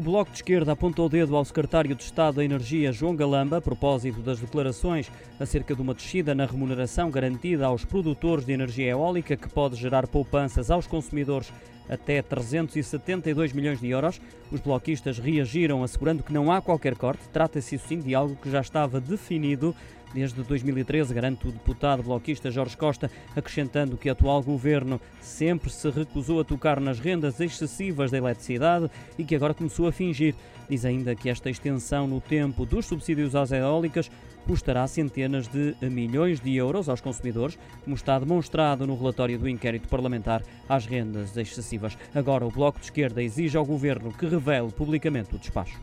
O Bloco de Esquerda apontou o dedo ao secretário de Estado da Energia, João Galamba, a propósito das declarações acerca de uma descida na remuneração garantida aos produtores de energia eólica que pode gerar poupanças aos consumidores até 372 milhões de euros. Os bloquistas reagiram assegurando que não há qualquer corte. Trata-se, sim, de algo que já estava definido desde 2013, garante o deputado bloquista Jorge Costa, acrescentando que o atual governo sempre se recusou a tocar nas rendas excessivas da eletricidade e que agora começou a fingir. Diz ainda que esta extensão no tempo dos subsídios às eólicas custará centenas de milhões de euros aos consumidores, como está demonstrado no relatório do inquérito parlamentar às rendas excessivas. Agora, o Bloco de Esquerda exige ao governo que revele publicamente o despacho.